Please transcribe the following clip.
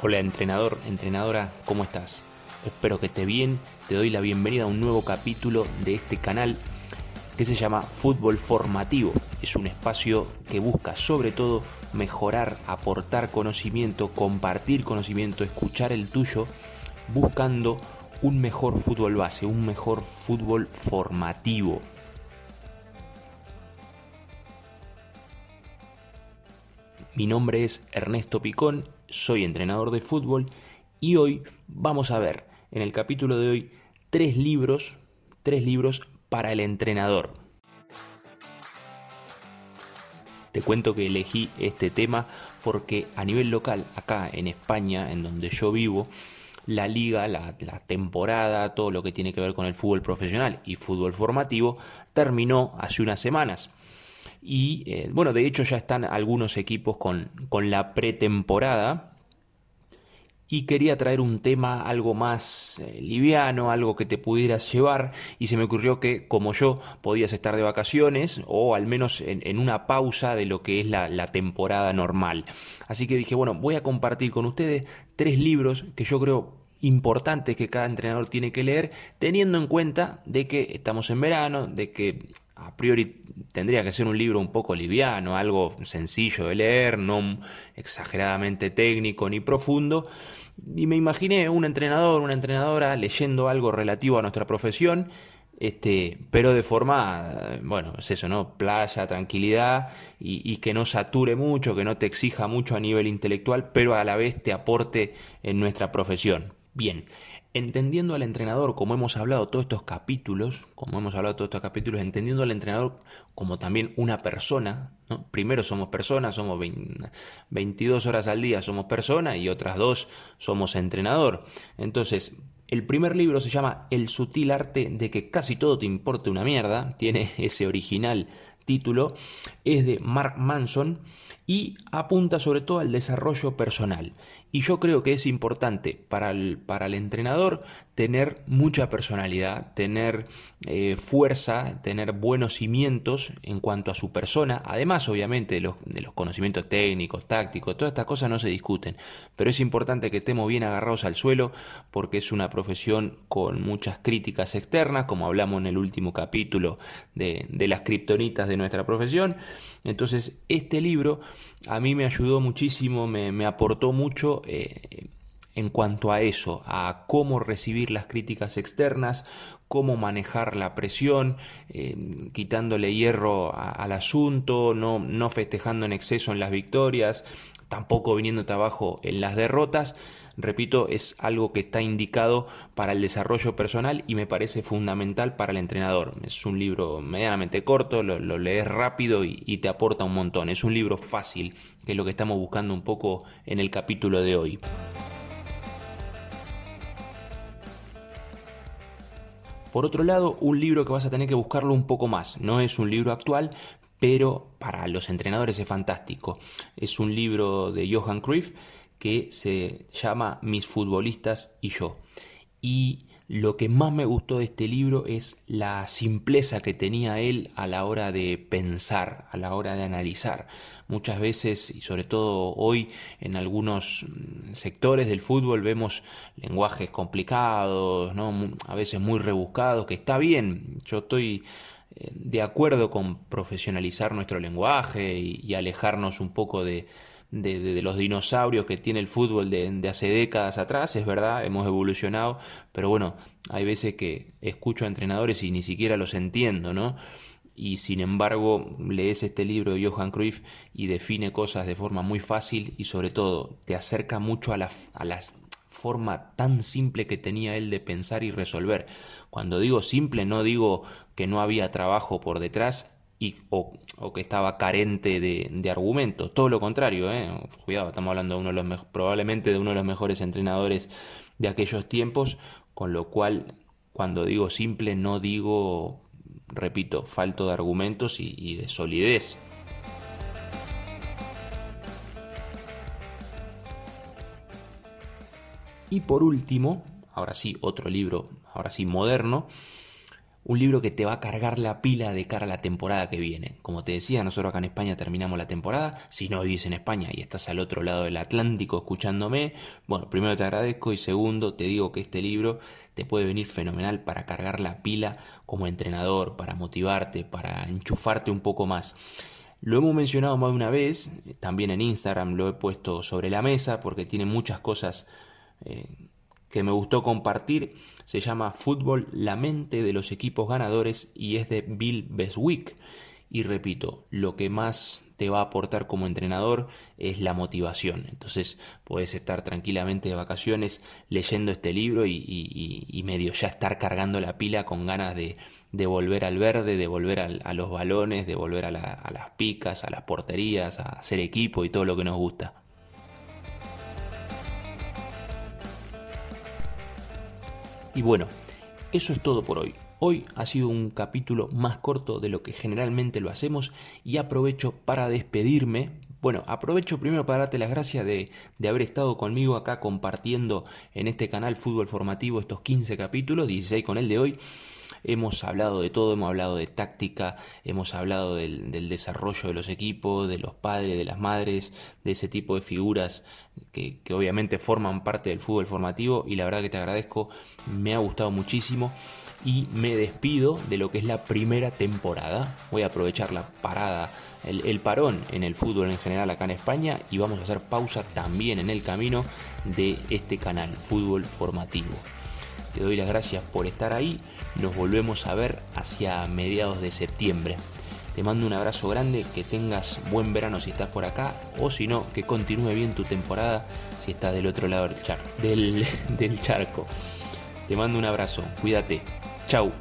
Hola entrenador, entrenadora, ¿cómo estás? Espero que esté bien, te doy la bienvenida a un nuevo capítulo de este canal que se llama Fútbol Formativo. Es un espacio que busca sobre todo mejorar, aportar conocimiento, compartir conocimiento, escuchar el tuyo, buscando un mejor fútbol base, un mejor fútbol formativo. Mi nombre es Ernesto Picón, soy entrenador de fútbol y hoy vamos a ver en el capítulo de hoy tres libros, tres libros para el entrenador. Te cuento que elegí este tema porque a nivel local, acá en España, en donde yo vivo, la liga, la, temporada, todo lo que tiene que ver con el fútbol profesional y fútbol formativo, terminó hace unas semanas. Y eh, bueno, de hecho ya están algunos equipos con, con la pretemporada. Y quería traer un tema algo más eh, liviano, algo que te pudieras llevar. Y se me ocurrió que, como yo, podías estar de vacaciones o al menos en, una pausa de lo que es la, la temporada normal. Así que dije, bueno, voy a compartir con ustedes tres libros que yo creo importantes que cada entrenador tiene que leer, teniendo en cuenta de que estamos en verano, de que a priori tendría que ser un libro un poco liviano, algo sencillo de leer, no exageradamente técnico ni profundo. Y me imaginé un entrenador, una entrenadora leyendo algo relativo a nuestra profesión, este, pero de forma, bueno, es eso, ¿no? Playa, tranquilidad y, y, que no sature mucho, que no te exija mucho a nivel intelectual, pero a la vez te aporte en nuestra profesión. Bien, entendiendo al entrenador, como hemos hablado todos estos capítulos, como hemos hablado todos estos capítulos, entendiendo al entrenador como también una persona, ¿no? primero somos personas, somos 22 horas al día somos persona y otras dos somos entrenador. Entonces, el primer libro se llama El sutil arte de que casi todo te importe una mierda, tiene ese original título, es de Mark Manson y apunta sobre todo al desarrollo personal. Y yo creo que es importante para el, para el entrenador tener mucha personalidad, tener eh, fuerza, tener buenos cimientos en cuanto a su persona, además obviamente de los, de los conocimientos técnicos, tácticos, todas estas cosas no se discuten, pero es importante que estemos bien agarrados al suelo porque es una profesión con muchas críticas externas, como hablamos en el último capítulo de, de las kriptonitas de nuestra profesión. Entonces, este libro a mí me ayudó muchísimo, me, aportó mucho eh, en cuanto a eso, a cómo recibir las críticas externas, cómo manejar la presión, eh, quitándole hierro al asunto, no, no festejando en exceso en las victorias, tampoco viniéndote abajo en las derrotas repito, es algo que está indicado para el desarrollo personal y me parece fundamental para el entrenador. Es un libro medianamente corto, lo, lees rápido y, y te aporta un montón. Es un libro fácil, que es lo que estamos buscando un poco en el capítulo de hoy. Por otro lado, un libro que vas a tener que buscarlo un poco más. No es un libro actual, pero para los entrenadores es fantástico. Es un libro de Johan Cruyff que se llama Mis futbolistas y yo. Y lo que más me gustó de este libro es la simpleza que tenía él a la hora de pensar, a la hora de analizar. Muchas veces, y sobre todo hoy, en algunos mm, sectores del fútbol vemos lenguajes complicados, ¿no? a veces muy rebuscados, que está bien, yo estoy de acuerdo con profesionalizar nuestro lenguaje y alejarnos un poco de, de, los dinosaurios que tiene el fútbol de, hace décadas atrás, es verdad, hemos evolucionado, pero bueno, hay veces que escucho a entrenadores y ni siquiera los entiendo, ¿no? Y sin embargo, lees este libro de Johan Cruyff y define cosas de forma muy fácil y sobre todo te acerca mucho a la, a la forma tan simple que tenía él de pensar y resolver. Cuando digo simple, no digo que no había trabajo por detrás, o, que estaba carente de, argumentos. Todo lo contrario, ¿eh? cuidado, estamos hablando de uno de los probablemente de uno de los mejores entrenadores de aquellos tiempos, con lo cual cuando digo simple no digo, repito, falto de argumentos y de solidez. Y por último, ahora sí, otro libro, ahora sí moderno, un libro que te va a cargar la pila de cara a la temporada que viene. Como te decía, nosotros acá en España terminamos la temporada. Si no vivís en España y estás al otro lado del Atlántico escuchándome, bueno, primero te agradezco y segundo te digo que este libro te puede venir fenomenal para cargar la pila como entrenador, para motivarte, para enchufarte un poco más. Lo hemos mencionado más de una vez, también en Instagram lo he puesto sobre la mesa porque tiene muchas cosas eh, que me gustó compartir. Se llama Fútbol, la mente de los equipos ganadores y es de Bill Beswick. Y repito, lo que más te va a aportar como entrenador es la motivación. Entonces puedes estar tranquilamente de vacaciones leyendo este libro y, medio ya estar cargando la pila con ganas de, volver al verde, de volver a los balones, de volver a las picas, a las porterías, a hacer equipo y todo lo que nos gusta. Y bueno, eso es todo por hoy. Hoy ha sido un capítulo más corto de lo que generalmente lo hacemos y aprovecho para despedirme. Bueno, aprovecho primero para darte las gracias de, de, haber estado conmigo acá compartiendo en este canal Fútbol Formativo estos 15 capítulos, 16 con el de hoy. Hemos hablado de todo, hemos hablado de táctica, hemos hablado del, desarrollo de los equipos, de los padres, de las madres, de ese tipo de figuras que, obviamente forman parte del fútbol formativo y la verdad que te agradezco, me ha gustado muchísimo y me despido de lo que es la primera temporada. Voy a aprovechar la parada, el, parón en el fútbol en general acá en España y vamos a hacer pausa también en el camino de este canal, Fútbol Formativo. Te doy las gracias por estar ahí. Nos volvemos a ver hacia mediados de septiembre. Te mando un abrazo grande, que tengas buen verano si estás por acá, o si no, que continúe bien tu temporada si estás del otro lado del, del, del charco. Te mando un abrazo, cuídate. Chau.